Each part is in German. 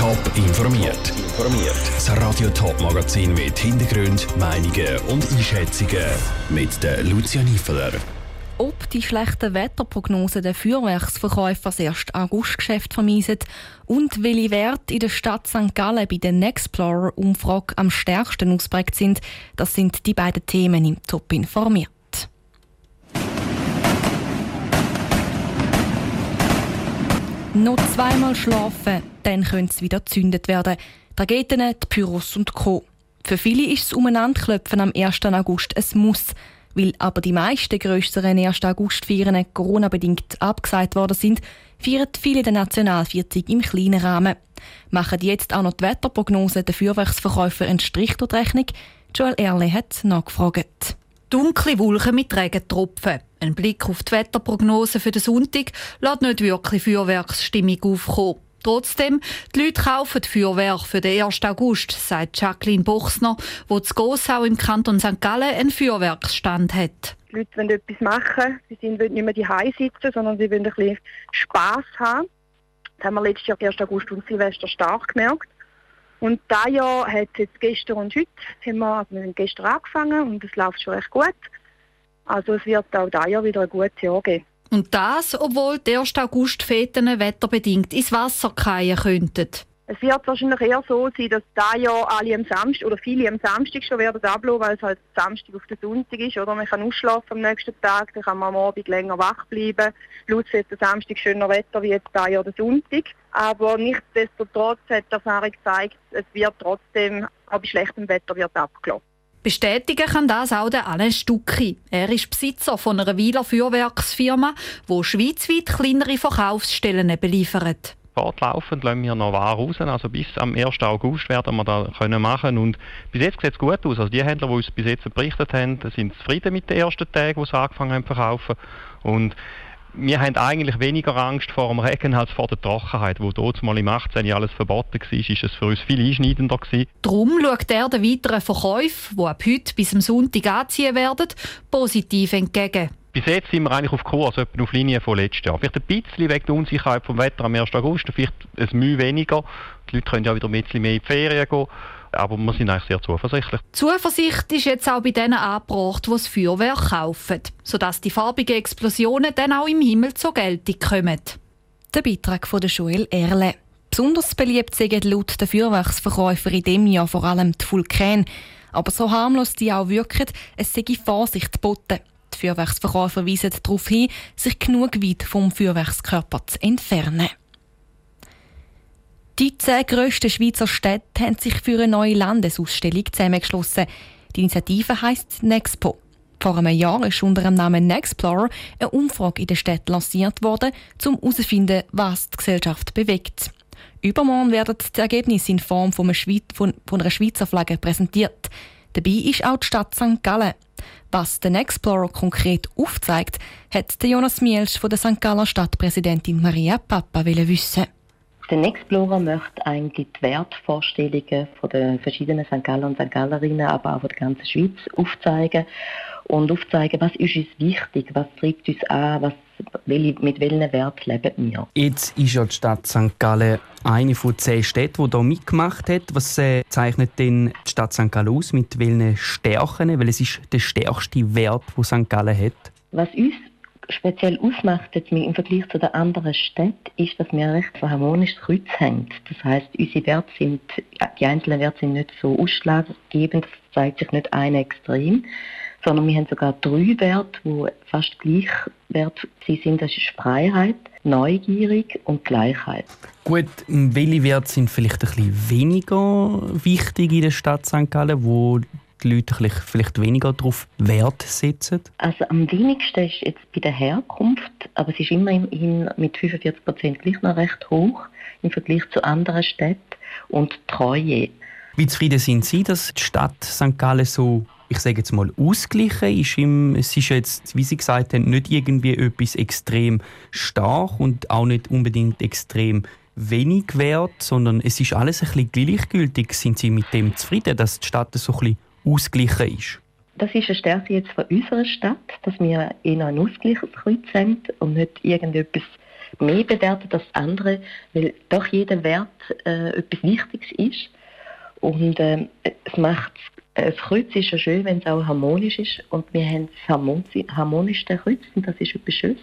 Top informiert. Informiert. Das Radio Top Magazin mit Hintergrund, Meinungen und Einschätzungen mit der Lucia Niefeler. Ob die schlechten Wetterprognosen der Feuerwerksverkäufer das erste Augustgeschäft vermiesen und welche Werte in der Stadt St. Gallen bei der Nexplorer-Umfrage am stärksten ausprägt sind, das sind die beiden Themen im Top informiert. Noch zweimal schlafen, dann könnte es wieder gezündet werden. Trageten, die Pyros und Co. Für viele ist das Umeinanderklopfen am 1. August ein Muss. Weil aber die meisten grösseren 1. August-Feiern Corona-bedingt abgesagt worden sind, feiern viele den Nationalvierzig im kleinen Rahmen. Machen jetzt auch noch die Wetterprognose der Feuerwerksverkäufer einen Strich durch die Rechnung? Joel Erle hat nachgefragt. Dunkle Wolken mit Regentropfen. Ein Blick auf die Wetterprognose für den Sonntag lässt nicht wirklich Feuerwerksstimmung aufkommen. Trotzdem, die Leute kaufen Feuerwerk für den 1. August, sagt Jacqueline Buchsner, wo zu Gossau im Kanton St. Gallen einen Feuerwerksstand hat. Die Leute wollen etwas machen. Sie sind nicht mehr daheim sitzen, sondern sie wollen ein bisschen Spass haben. Das haben wir letztes Jahr 1. August und Silvester stark gemerkt. Und dieses Jahr hat es jetzt gestern und heute, haben wir, also wir haben gestern angefangen und es läuft schon recht gut. Also es wird auch dieses Jahr wieder ein gutes Jahr geben. Und das, obwohl die 1. August-Feten wetterbedingt ins Wasser fallen könnten. Es wird wahrscheinlich eher so sein, dass da ja alle am Samstag oder viele am Samstag schon werden ablaufen, weil es halt Samstag auf den Sonntag ist. Oder man kann ausschlafen am nächsten Tag, dann kann man am Abend länger wach bleiben. Plus jetzt der Samstag schöner Wetter wie jetzt da ja der Sonntag. Aber nichtsdestotrotz hat die Erfahrung gezeigt, es wird trotzdem, auch bei schlechtem Wetter wird abgelaufen. Bestätigen kann das auch der Alain Stucki. Er ist Besitzer von einer Wieler Feuerwerksfirma, die schweizweit kleinere Verkaufsstellen beliefert fortlaufend lassen wir noch Ware raus. Also bis am 1. August werden wir das können machen und bis jetzt sieht es gut aus. Also die Händler, die uns bis jetzt berichtet haben, sind zufrieden mit den ersten Tagen, wo sie angefangen haben zu verkaufen. Und wir haben eigentlich weniger Angst vor dem Regen als vor der Trockenheit, wo dort mal im 18. alles verboten war, ist es für uns viel einschneidender gewesen. Darum schaut er den weiteren Verkäufen, die ab heute bis am Sonntag anziehen werden, positiv entgegen. Bis jetzt sind wir eigentlich auf Kurs, etwa auf Linie von letztes Jahr. Vielleicht ein bisschen wegen der Unsicherheit vom Wetter am 1. August, vielleicht ein Mühe weniger. Die Leute können ja wieder ein bisschen mehr in die Ferien gehen. Aber wir sind eigentlich sehr zuversichtlich. Zuversicht ist jetzt auch bei denen angebracht, die das Feuerwerk kaufen, sodass die farbigen Explosionen dann auch im Himmel zur Geltung kommen. Der Beitrag von Joel Erle. Besonders beliebt sind laut der Feuerwerksverkäufer in diesem Jahr vor allem die Vulkane. Aber so harmlos die auch wirken, es sei Vorsicht geboten. Die Feuerwerksverkäufer weisen darauf hin, sich genug weit vom Feuerwerkskörper zu entfernen. Die zehn grössten Schweizer Städte haben sich für eine neue Landesausstellung zusammengeschlossen. Die Initiative heisst Nexpo. Vor einem Jahr ist unter dem Namen Nexplorer eine Umfrage in der Stadt lanciert worden, um herauszufinden, was die Gesellschaft bewegt. Übermorgen werden die Ergebnisse in Form von einer Schweizer Flagge präsentiert. Dabei ist auch die Stadt St. Gallen. Was den Explorer konkret aufzeigt, hat Jonas Mielsch von der St. Galler Stadtpräsidentin Maria Papa wissen. Der Explorer möchte eigentlich die Wertvorstellungen von den verschiedenen St. Galler und St. Gallerinnen, aber auch von der ganzen Schweiz aufzeigen und aufzeigen, was ist uns wichtig, was treibt uns an, was, mit welchen Werten leben wir. Jetzt ist ja die Stadt St. Gallen eine von zehn Städten, die hier mitgemacht hat. Was äh, zeichnet denn die Stadt St. Gallen aus? Mit welchen Stärken? Weil es ist der stärkste Wert, den St. Gallen hat. Was uns speziell ausmacht jetzt im Vergleich zu den anderen Städten, ist, dass wir ein recht harmonisches Kreuz haben. Das heißt, unsere Werte sind, die einzelnen Werte sind nicht so ausschlaggebend, das zeigt sich nicht ein extrem, sondern wir haben sogar drei Werte, die fast gleich wert sind. Das ist Freiheit, Neugierig und Gleichheit. Gut, welche Werte sind vielleicht ein bisschen weniger wichtig in der Stadt St. Gallen, wo die Leute vielleicht weniger darauf Wert setzen? Also am wenigsten ist jetzt bei der Herkunft, aber es ist immerhin mit 45 Prozent gleich noch recht hoch im Vergleich zu anderen Städten und Treue. Wie zufrieden sind Sie, dass die Stadt St. Gallen so ich sage jetzt mal, ausgeglichen ist. Im, es ist jetzt, wie Sie gesagt haben, nicht irgendwie etwas extrem stark und auch nicht unbedingt extrem wenig wert, sondern es ist alles ein bisschen gleichgültig. Sind Sie mit dem zufrieden, dass die Stadt so ein bisschen ausgeglichen ist? Das ist eine Stärke jetzt von unserer Stadt, dass wir eher ein ausgeglichenes Kreuz haben und nicht irgendetwas mehr bewertet als andere, weil doch jeder Wert äh, etwas Wichtiges ist. Und äh, es macht das Kreuz ist ja schön, wenn es auch harmonisch ist. Und wir haben das harmonischste Kreuz und das ist etwas Schönes.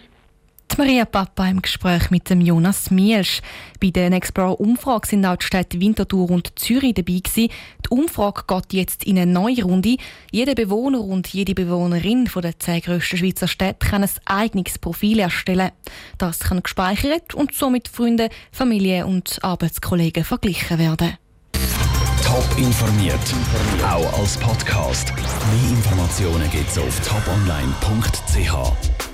Maria Papa im Gespräch mit dem Jonas Mielsch. Bei der Explorer-Umfrage sind auch die Städte Winterthur und Zürich dabei gewesen. Die Umfrage geht jetzt in eine neue Runde. Jeder Bewohner und jede Bewohnerin von der zehn grössten Schweizer Städte kann ein eigenes Profil erstellen. Das kann gespeichert und somit Freunde, Familie und Arbeitskollegen verglichen werden. Top informiert, auch als Podcast. Mehr Informationen gibt's auf toponline.ch.